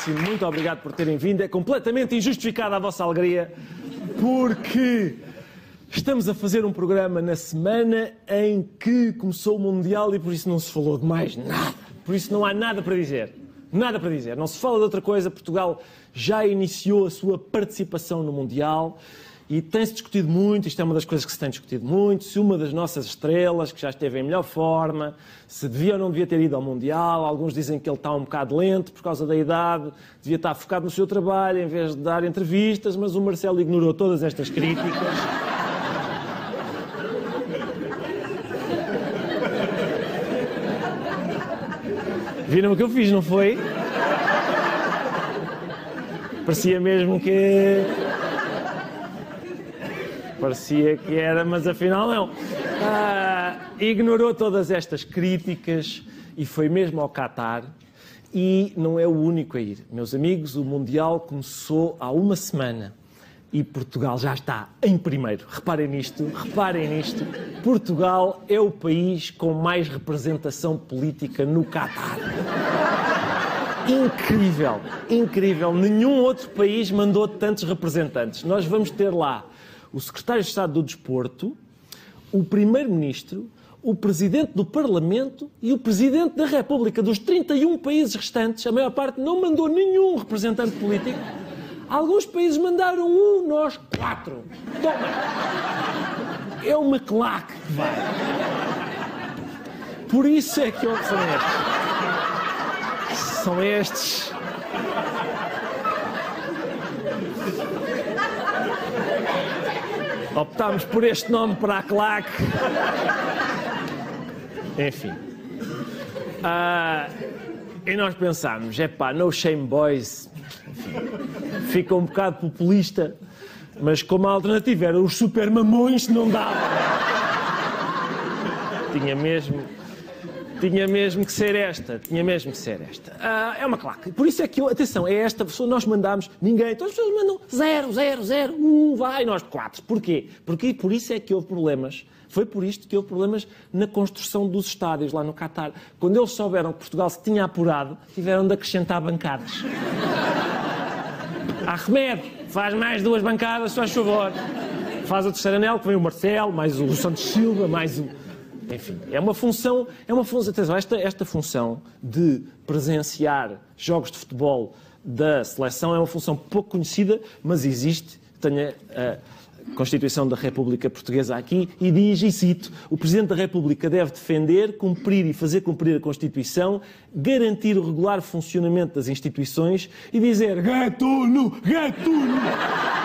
Obrigadíssimo, muito obrigado por terem vindo. É completamente injustificada a vossa alegria, porque estamos a fazer um programa na semana em que começou o Mundial e por isso não se falou de mais nada. Por isso não há nada para dizer. Nada para dizer. Não se fala de outra coisa. Portugal já iniciou a sua participação no Mundial. E tem-se discutido muito, isto é uma das coisas que se tem discutido muito, se uma das nossas estrelas, que já esteve em melhor forma, se devia ou não devia ter ido ao Mundial. Alguns dizem que ele está um bocado lento por causa da idade, devia estar focado no seu trabalho em vez de dar entrevistas, mas o Marcelo ignorou todas estas críticas. Viram o que eu fiz, não foi? Parecia mesmo que Parecia que era, mas afinal não. Ah, ignorou todas estas críticas e foi mesmo ao Qatar. E não é o único a ir. Meus amigos, o Mundial começou há uma semana e Portugal já está em primeiro. Reparem nisto, reparem nisto. Portugal é o país com mais representação política no Qatar. Incrível, incrível. Nenhum outro país mandou tantos representantes. Nós vamos ter lá o secretário de Estado do Desporto, o primeiro-ministro, o presidente do Parlamento e o presidente da República. Dos 31 países restantes, a maior parte não mandou nenhum representante político. Alguns países mandaram um, nós quatro. Toma! É uma claque que vai. Por isso é que são estes. São estes Optámos por este nome para a claque. Enfim. Ah, e nós pensámos, é pá, no shame boys. Fica um bocado populista, mas como a alternativa era os super mamões, não dava. Tinha mesmo tinha mesmo que ser esta, tinha mesmo que ser esta. Ah, é uma claque. Por isso é que, atenção, é esta pessoa, nós mandamos, ninguém, todas as pessoas mandam zero, zero, zero, um, vai, nós quatro. Porquê? Porque por isso é que houve problemas. Foi por isto que houve problemas na construção dos estádios lá no Catar. Quando eles souberam que Portugal se tinha apurado, tiveram de acrescentar bancadas. Há remédio, faz mais duas bancadas, se faz favor. Faz o terceiro anel, que vem o Marcelo, mais o Santos Silva, mais o enfim, é uma função, é uma função, atenção, esta, esta função de presenciar jogos de futebol da seleção é uma função pouco conhecida, mas existe. Tenho a Constituição da República Portuguesa aqui e diz, e cito, o Presidente da República deve defender, cumprir e fazer cumprir a Constituição, garantir o regular funcionamento das instituições e dizer gatuno, gatuno,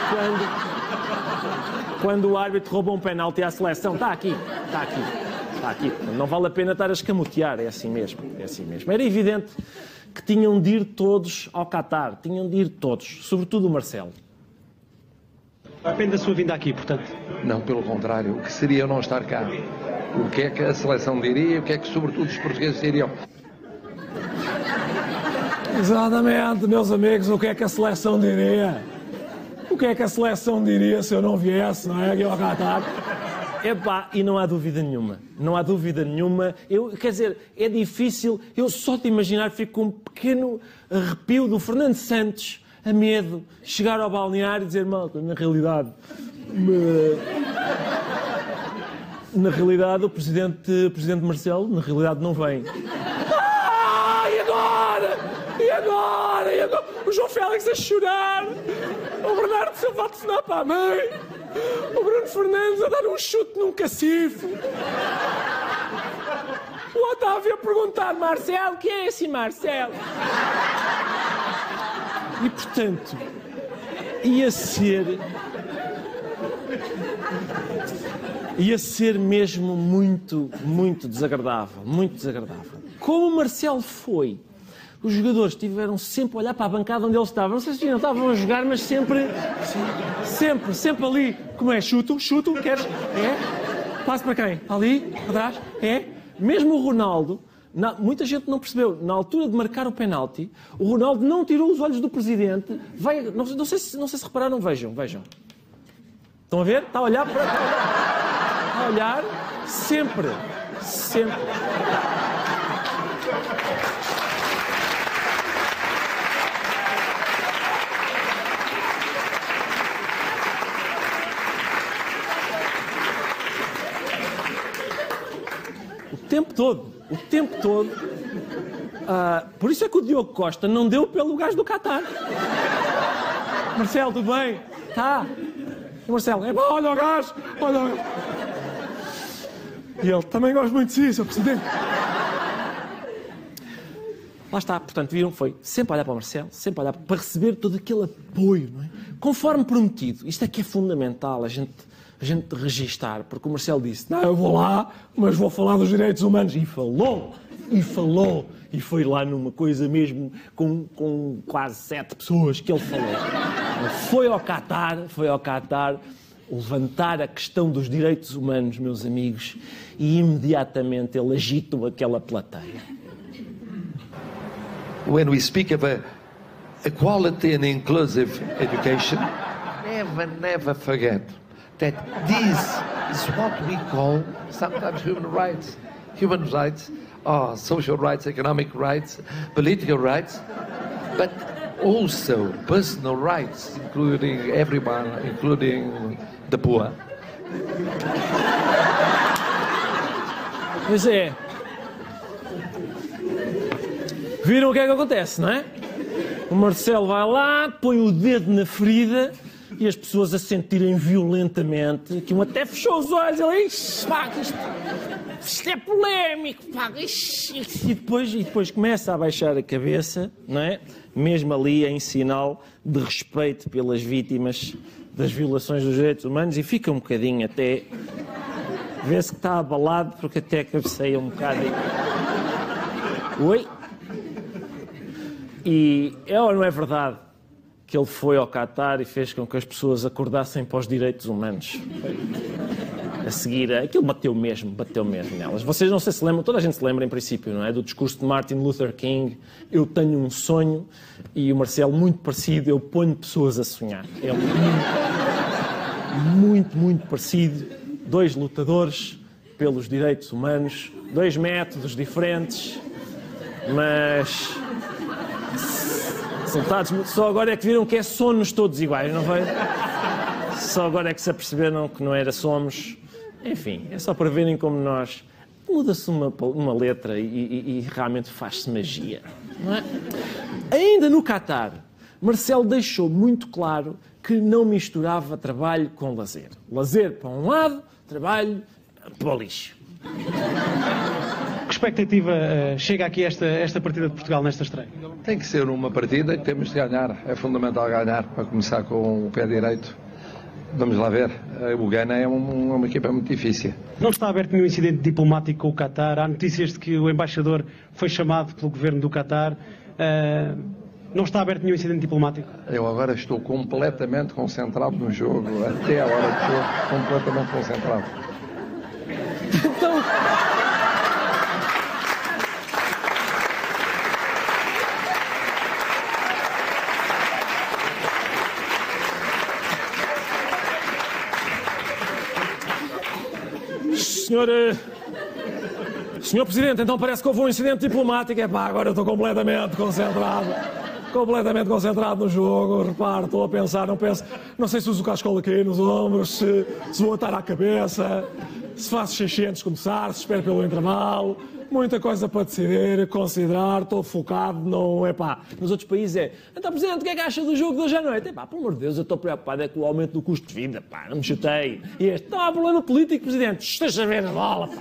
quando, quando o árbitro rouba um penalti à seleção. Está aqui, está aqui. Aqui. Não vale a pena estar a escamotear, é assim mesmo. É assim mesmo. Era evidente que tinham de ir todos ao Qatar, tinham de ir todos, sobretudo o Marcelo. Depende da sua vinda aqui, portanto. Não, pelo contrário. O que seria eu não estar cá? O que é que a seleção diria? O que é que, sobretudo, os portugueses diriam? Exatamente, meus amigos, o que é que a seleção diria? O que é que a seleção diria se eu não viesse, não é, aqui ao Qatar? Epá, e não há dúvida nenhuma. Não há dúvida nenhuma. Eu, quer dizer, é difícil. Eu só te imaginar fico com um pequeno arrepio do Fernando Santos a medo chegar ao balneário e dizer, malta, na realidade. Me... Na realidade, o presidente, o presidente Marcelo, na realidade, não vem. Ah, e agora? E agora? E agora? O João Félix a chorar. O Bernardo Silva a telefonar para a mãe. O Bruno Fernandes a dar um chute num cacifo. O Otávio a perguntar, Marcelo, que é esse Marcelo? E portanto, ia ser. ia ser mesmo muito, muito desagradável. Muito desagradável. Como o Marcelo foi os jogadores tiveram sempre a olhar para a bancada onde eles estavam. Não sei se não estavam a jogar, mas sempre, sempre, sempre ali. Como é? Chuto, chuto, queres? É? Passo para quem? Ali, atrás? É? Mesmo o Ronaldo, na, muita gente não percebeu. Na altura de marcar o penalti, o Ronaldo não tirou os olhos do presidente. Vai, não, não, sei se, não sei se repararam, vejam, vejam. Estão a ver? Está a olhar para. Está a olhar sempre. Sempre. Tempo todo. O tempo todo. Ah, por isso é que o Diogo Costa não deu pelo gajo do Qatar. Marcelo, tudo bem? Tá. E Marcelo, é bom, olha o gajo, olha o gajo. E ele, também gosto muito de si, Sr. Presidente. Lá está, portanto, viram, foi sempre olhar para o Marcelo, sempre olhar para receber todo aquele apoio, não é? Conforme prometido. Isto é que é fundamental, a gente, a gente registar, porque o Marcelo disse, não, eu vou lá, mas vou falar dos direitos humanos. E falou, e falou, e foi lá numa coisa mesmo com, com quase sete pessoas que ele falou. Foi ao Qatar, foi ao Qatar levantar a questão dos direitos humanos, meus amigos, e imediatamente ele agitou aquela plateia. when we speak of a, equality and inclusive education, never, never forget that this is what we call sometimes human rights. Human rights are social rights, economic rights, political rights, but also personal rights, including everyone, including the poor. Pois é. Viram o que é que acontece, não é? O Marcelo vai lá, põe o dedo na ferida e as pessoas a sentirem violentamente que um até fechou os olhos. Ele, "Ixi, pá, que isto, isto é polémico, pá, ixi." e depois, e depois começa a baixar a cabeça, não é? Mesmo ali em sinal de respeito pelas vítimas das violações dos direitos humanos e fica um bocadinho até. Vê-se que está abalado porque até cabeceia um bocado. Oi? E é ou não é verdade que ele foi ao Qatar e fez com que as pessoas acordassem para os direitos humanos? A seguir, aquilo bateu mesmo, bateu mesmo nelas. Vocês não sei se lembram, toda a gente se lembra em princípio, não é? Do discurso de Martin Luther King, eu tenho um sonho, e o Marcelo, muito parecido, eu ponho pessoas a sonhar. É muito, muito, muito parecido. Dois lutadores pelos direitos humanos, dois métodos diferentes, mas Só agora é que viram que é sonos todos iguais, não foi? Só agora é que se aperceberam que não era somos. Enfim, é só para verem como nós. Muda-se uma, uma letra e, e- e realmente faz-se magia. Não é? Ainda no Qatar, Marcelo deixou muito claro que não misturava trabalho com lazer. Lazer para um lado, trabalho para o lixo. Expectativa eh, chega aqui esta, esta partida de Portugal nesta estreia? Tem que ser uma partida que temos de ganhar. É fundamental ganhar para começar com o pé direito. Vamos lá ver. Eh, O Ghana é um- uma equipa muito difícil. Não está aberto nenhum incidente diplomático com o Qatar. Há notícias de que o embaixador foi chamado pelo governo do Qatar. Eh, não está aberto nenhum incidente diplomático. Eu agora estou completamente concentrado no jogo, até a hora de jogo, completamente concentrado. Então. Senhor. Senhor Presidente, então parece que houve um incidente diplomático. É pá, agora eu estou completamente concentrado. Completamente concentrado no jogo. Repare, estou a pensar, não penso. Não sei se uso o cascola aqui nos ombros, se, se vou atar à cabeça, se faço 600 começar, se espero pelo intervalo. Muita coisa para decidir, considerar, estou focado, não é pá. Nos outros países é. Então, Presidente, o que é que acha do jogo de hoje à noite? É pá, pelo amor de Deus, eu estou preocupado é com o aumento do custo de vida, pá, não me chatei. E este, não há problema político, Presidente, esteja a ver a bola, pá.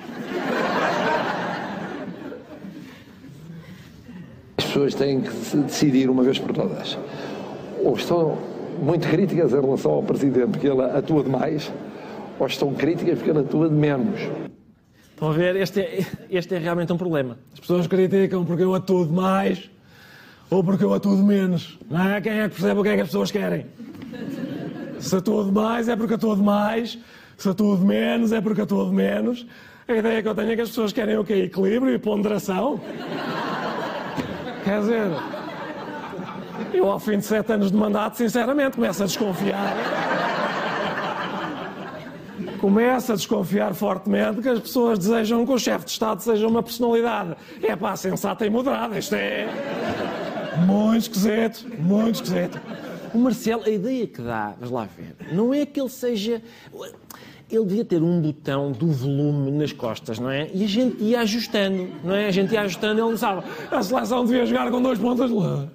As pessoas têm que decidir uma vez por todas. Ou estão muito críticas em relação ao Presidente, porque ele atua demais, ou estão críticas porque ele atua de menos. Estão a ver? Este é, este é realmente um problema. As pessoas criticam porque eu atuo demais ou porque eu atuo de menos. Não é? Quem é que percebe o que é que as pessoas querem? Se atuo de mais é porque atuo de mais, se atuo de menos é porque atuo de menos. A ideia que eu tenho é que as pessoas querem o quê? Equilíbrio e ponderação. Quer dizer, eu ao fim de sete anos de mandato, sinceramente, começo a desconfiar. Começo a desconfiar fortemente que as pessoas desejam que o chefe de Estado seja uma personalidade. É pá, sensata e moderada. Isto é. Muito esquisito, muito esquisito. O Marcelo, a ideia que dá, vamos lá ver, não é que ele seja. ele devia ter um botão do volume nas costas, não é? E a gente ia ajustando, não é? A gente ia ajustando, ele não sabe. A seleção devia jogar com dois pontas de lã.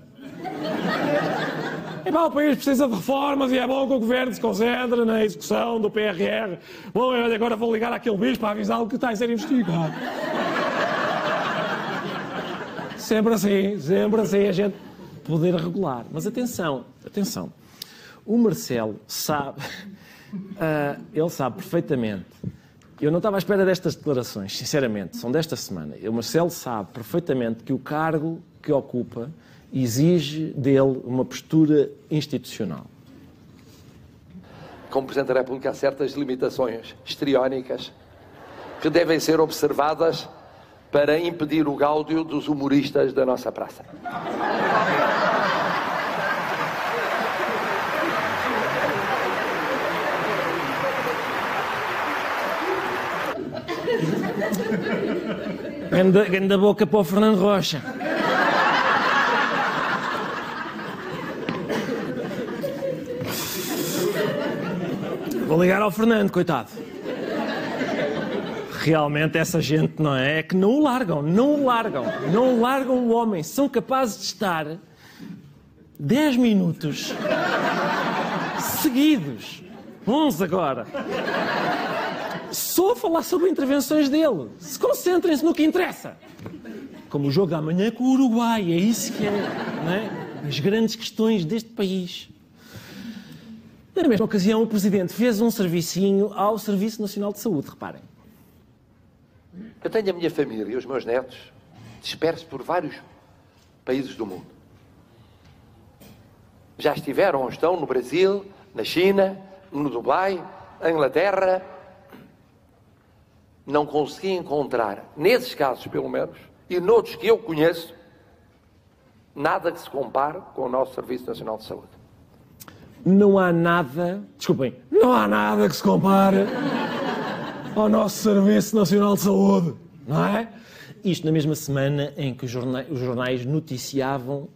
E pá, o país precisa de reformas e é bom que o governo se concentre na execução do PRR. Bom, eu agora vou ligar àquele bicho para avisá-lo que está a ser investigado. sempre assim, sempre assim, a gente poder regular. Mas atenção, atenção. O Marcelo sabe, uh, ele sabe perfeitamente. Eu não estava à espera destas declarações, sinceramente, são desta semana. O Marcelo sabe perfeitamente que o cargo que ocupa exige dele uma postura institucional. Como Presidente da República, há certas limitações histriónicas que devem ser observadas para impedir o gáudio dos humoristas da nossa praça. Ganda, ganda boca para o Fernando Rocha. Vou ligar ao Fernando, coitado. Realmente essa gente, não é? É que não o largam, não o largam, não largam o homem. São capazes de estar 10 minutos seguidos, 11 agora, só a falar sobre intervenções dele. Se concentrem-se no que interessa. Como o jogo da manhã com o Uruguai, é isso que é, não é? As grandes questões deste país. Na mesma ocasião, o Presidente fez um servicinho ao Serviço Nacional de Saúde, reparem. Eu tenho a minha família e os meus netos dispersos por vários países do mundo. Já estiveram ou estão no Brasil, na China, no Dubai, na Inglaterra. Não consegui encontrar, nesses casos pelo menos, e noutros que eu conheço, nada que se compare com o nosso Serviço Nacional de Saúde não há nada, desculpem, não há nada que se compare ao nosso Serviço Nacional de Saúde, não é? Isto na mesma semana em que os jornais, noticiavam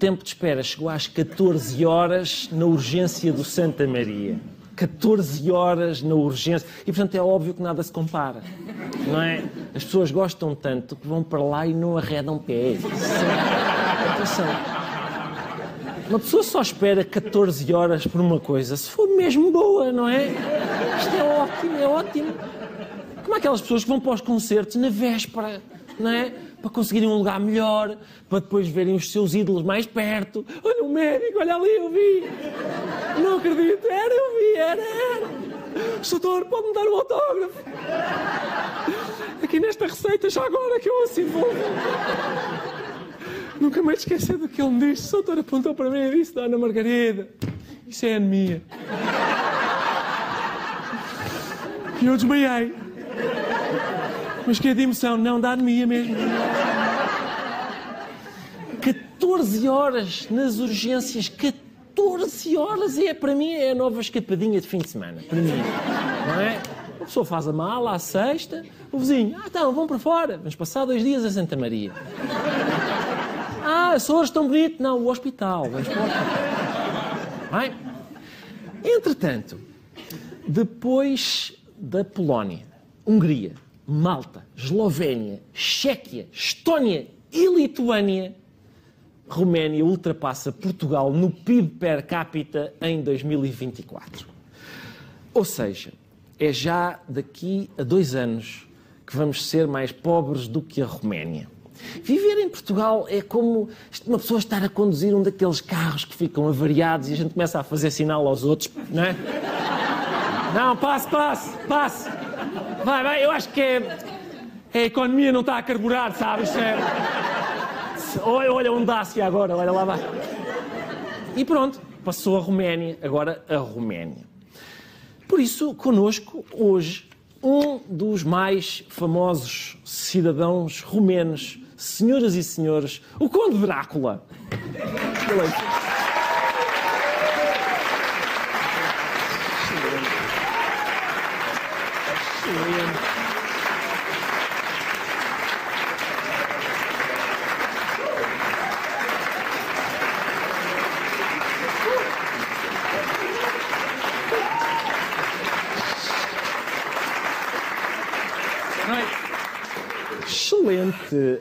tempo de espera chegou às 14 horas na urgência do Santa Maria. 14 horas na urgência. E, portanto, é óbvio que nada se compara. Não é? As pessoas gostam tanto que vão para lá e não arredam pé. Atenção. Uma pessoa só espera 14 horas por uma coisa, se for mesmo boa, não é? Isto é ótimo, é ótimo. Como aquelas pessoas que vão para os concertos na véspera, não é? Para conseguirem um lugar melhor, para depois verem os seus ídolos mais perto. Olha o médico, olha ali, eu vi. Não acredito, era, eu vi, era, era. Doutor, pode-me dar um autógrafo? Aqui nesta receita, já agora que eu assim vou. Nunca mais esquecer do que ele me disse. O doutor apontou para mim e disse: Dona Margarida, isso é anemia. E eu desmaiei. Mas que é de emoção? Não, dá anemia mesmo. 14 horas nas urgências, 14 horas é para mim é a nova escapadinha de fim de semana. Para mim, não é? A pessoa faz a mala à sexta, o vizinho, ah, então, vamos para fora, vamos passar dois dias a Santa Maria. Ah, Açores tão bonito. Não, o hospital. Bem, entretanto, depois da Polónia, Hungria, Malta, Eslovénia, Chequia, Estónia e Lituânia, Roménia ultrapassa Portugal no PIB per capita em 2024. Ou seja, é já daqui a dois anos que vamos ser mais pobres do que a Roménia. Viver em Portugal é como uma pessoa estar a conduzir um daqueles carros que ficam avariados e a gente começa a fazer sinal aos outros, não é? Não, passe, passe, passe. Vai, vai, eu acho que é. A economia não está a carburar, sabes? É... Olha, olha onde dá-se agora, olha lá vai. E pronto, passou a Roménia, agora a Roménia. Por isso, connosco, hoje, um dos mais famosos cidadãos romenos senhoras e senhores, o Conde Drácula.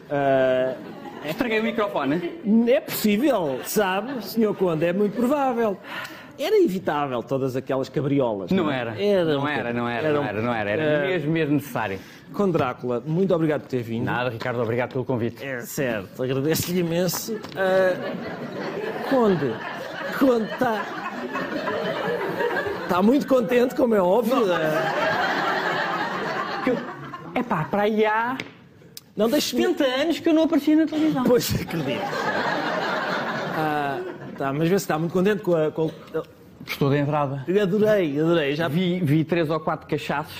Ah, Estraguei o microfone. é possível, sabe, Sr. Conde, é muito provável. Era evitável todas aquelas cabriolas. Não é? era. Era Não era, não era, não era, não era. Era Ah, mesmo, mesmo necessário. Conde Drácula, muito obrigado por ter vindo. Nada, Ricardo, obrigado pelo convite. É certo, agradeço-lhe imenso. Ah, Conde, Conde está. Está muito contente, como é óbvio. Ah, É pá, para aí há não deixe-me. 70 anos que eu não apareci na televisão. Pois acredito. Ah, tá, mas vê se está muito contente com a. Com... Estou de entrada. Adorei, adorei. Já Vi, vi três ou quatro cachaços,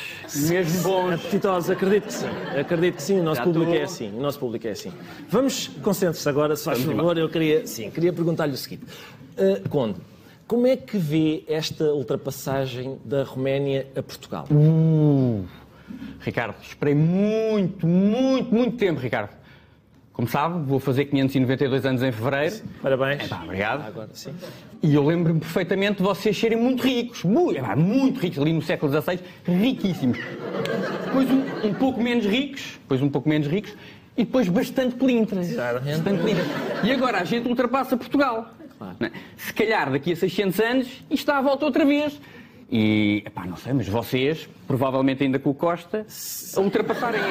mesmo bons. Apetitosos, acredito que sim. Acredito que sim, o nosso Já público estou. é assim. O nosso público é assim. Vamos, concentre-se agora, se faz favor. Eu queria, sim, queria perguntar-lhe o seguinte. Ah, Conde, como é que vê esta ultrapassagem da Roménia a Portugal? Ricardo, esperei muito, muito, muito tempo, Ricardo. Como sabe, vou fazer 592 anos em fevereiro. Parabéns. Epá, obrigado. Agora sim. E eu lembro-me perfeitamente de vocês serem muito ricos, muito, epá, muito ricos, ali no século XVI, riquíssimos. Depois um, um pouco menos ricos, depois um pouco menos ricos, e depois bastante pelintras. Exatamente. Bastante pelintras. E agora a gente ultrapassa Portugal. Né? Se calhar daqui a 600 anos isto está à volta outra vez. E, epá, não sei, mas vocês, provavelmente ainda com o Costa, a ultrapassarem.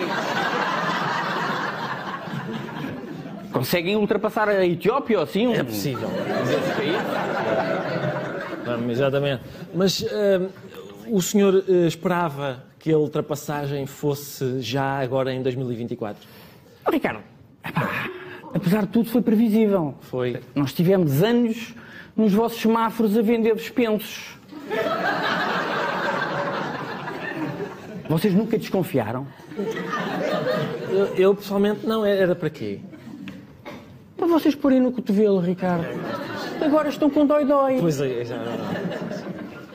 Conseguem ultrapassar a Etiópia ou assim? Um É possível. Vamos, exatamente. Mas ah, o senhor ah, esperava que a ultrapassagem fosse já agora em 2024? Oh, Ricardo, epá, apesar de tudo foi previsível. Foi. Nós tivemos anos nos vossos semáforos a vender dispensos. Vocês nunca desconfiaram? Eu, eu, pessoalmente não, era para quê? Para vocês porem no cotovelo, Ricardo. Agora estão com dói-dói. Pois é, já,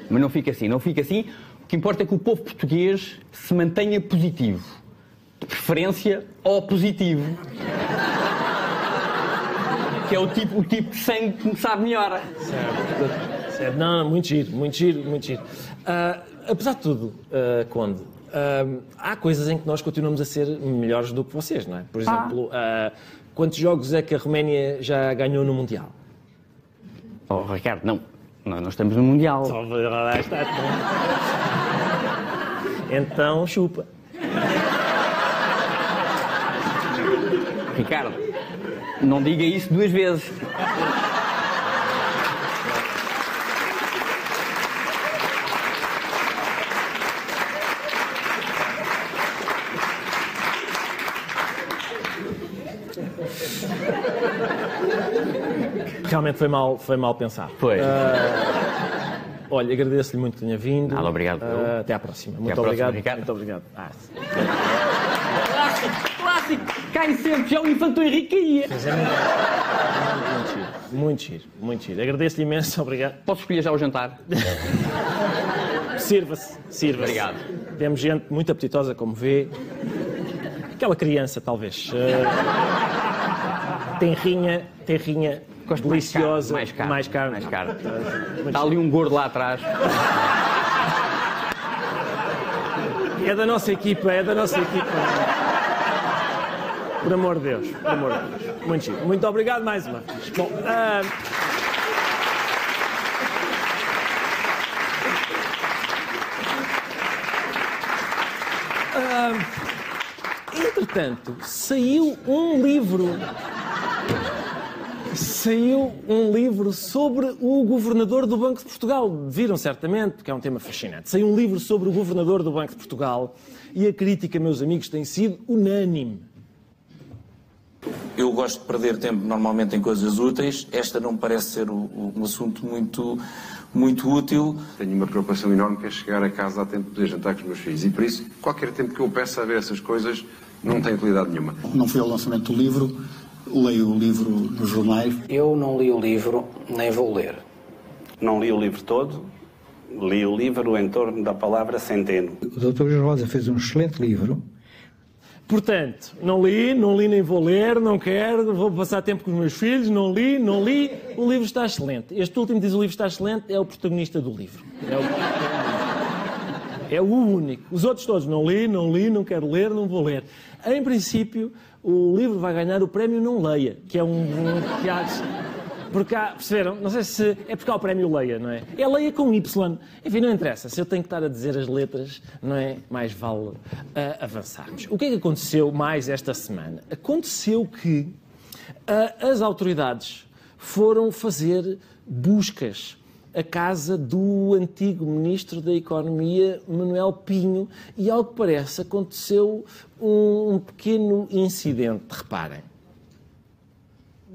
Mas não fica assim, não fica assim. O que importa é que o povo português se mantenha positivo. De preferência ao positivo. Que é o tipo, o tipo de sangue que me sabe melhor. Certo, não, não, muito giro, muito giro, muito giro. Ah, apesar de tudo, ah, Conde, há coisas em que nós continuamos a ser melhores do que vocês, não é? Por exemplo, ah, quantos jogos é que a Roménia já ganhou no Mundial? Oh, Ricardo, não. Nós não estamos no Mundial. Lá está. Então, chupa. Ricardo, não diga isso duas vezes. Realmente foi mal, foi mal pensado. Foi. Olha, agradeço-lhe muito que tenha vindo. Nada, obrigado. Ah, até à próxima. Muito à próxima, obrigado. Muito obrigado. Ah, Clássico, clássico. Cai sempre, já o Infanto Henrique mas é muito, muito giro. Muito giro, muito giro. Agradeço-lhe imenso, obrigado. Posso escolher já o jantar? Sirva-se, sirva-se. Obrigado. Temos gente muito apetitosa, como vê. Aquela criança, talvez. eh, tenrinha, tenrinha, Gosto mais deliciosa. carne, Mais mais carne, carne. mais. Muito Está ali um gordo lá atrás. É da nossa equipa, é da nossa equipa. Por amor de Deus, por amor de Deus. Muito. Muito obrigado mais uma vez. Bom, ah, ah, entretanto, saiu um livro. Saiu um livro sobre o governador do Banco de Portugal. Viram certamente, porque é um tema fascinante. Saiu um livro sobre o governador do Banco de Portugal e a crítica, meus amigos, tem sido unânime. Eu gosto de perder tempo normalmente em coisas úteis. Esta não parece ser um assunto muito, muito útil. Tenho uma preocupação enorme que é chegar a casa a tempo de poder jantar com os meus filhos. E por isso, qualquer tempo que eu peça a ver essas coisas não tem utilidade nenhuma. Não fui ao lançamento do livro, leio o livro nos jornais. Eu não li o livro, nem vou ler. Não li o livro todo, li o livro em torno da palavra centeno. O Dr. Jorge Rosa fez um excelente livro. Portanto, não li, não li nem vou ler, não quero, vou passar tempo com os meus filhos, não li, não li. O livro está excelente. Este último diz o livro está excelente, é o protagonista do livro. É o, É o único. Os outros todos, não li, não li, não quero ler, não vou ler. Em princípio, o livro vai ganhar o prémio Não Leia, que é um. um que há, porque há, perceberam? Não sei se. É porque há o prémio Leia, não é? É Leia com Y. Enfim, não interessa. Se eu tenho que estar a dizer as letras, não é? Mais vale uh, avançarmos. O que é que aconteceu mais esta semana? Aconteceu que uh, as autoridades foram fazer buscas a casa do antigo Ministro da Economia, Manuel Pinho, e ao que parece aconteceu um, um pequeno incidente. Reparem.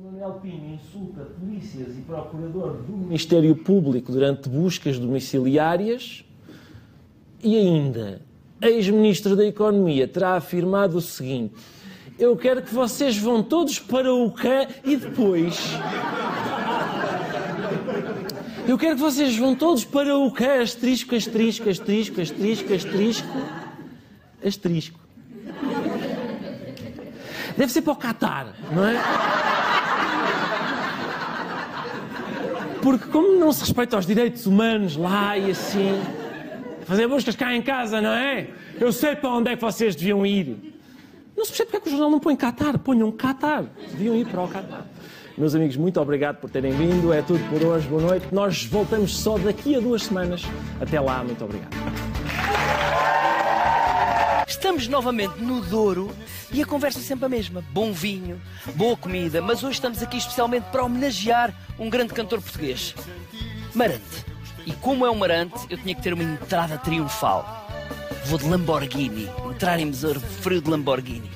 Manuel Pinho insulta polícias e procurador do Ministério Público durante buscas domiciliárias e ainda, ex-ministro da Economia terá afirmado o seguinte: Eu quero que vocês vão todos para o CAN e depois. Eu quero que vocês vão todos para o CAN, asterisco, asterisco, asterisco, asterisco, asterisco, asterisco. Deve ser para o Qatar, não é? Porque como não se respeita os direitos humanos lá e assim, fazer buscas cá em casa, não é? Eu sei para onde é que vocês deviam ir. Não se percebe porque é que o jornal não põe Qatar. Ponham Qatar. Deviam ir para o Qatar. Meus amigos, muito obrigado por terem vindo. É tudo por hoje. Boa noite. Nós voltamos só daqui a duas semanas. Até lá, muito obrigado. Estamos novamente no Douro e a conversa é sempre a mesma. Bom vinho, boa comida, mas hoje estamos aqui especialmente para homenagear um grande cantor português, Marante. E como é um Marante, eu tinha que ter uma entrada triunfal. Vou de Lamborghini, entrar em Besouro frio de Lamborghini.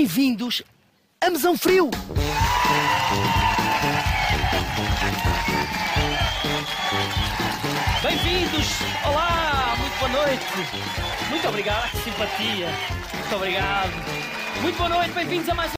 Bem-vindos a Mesão Frio! Bem-vindos! Olá! Muito boa noite! Muito obrigado, que simpatia! Muito obrigado! Muito boa noite, bem-vindos a mais um.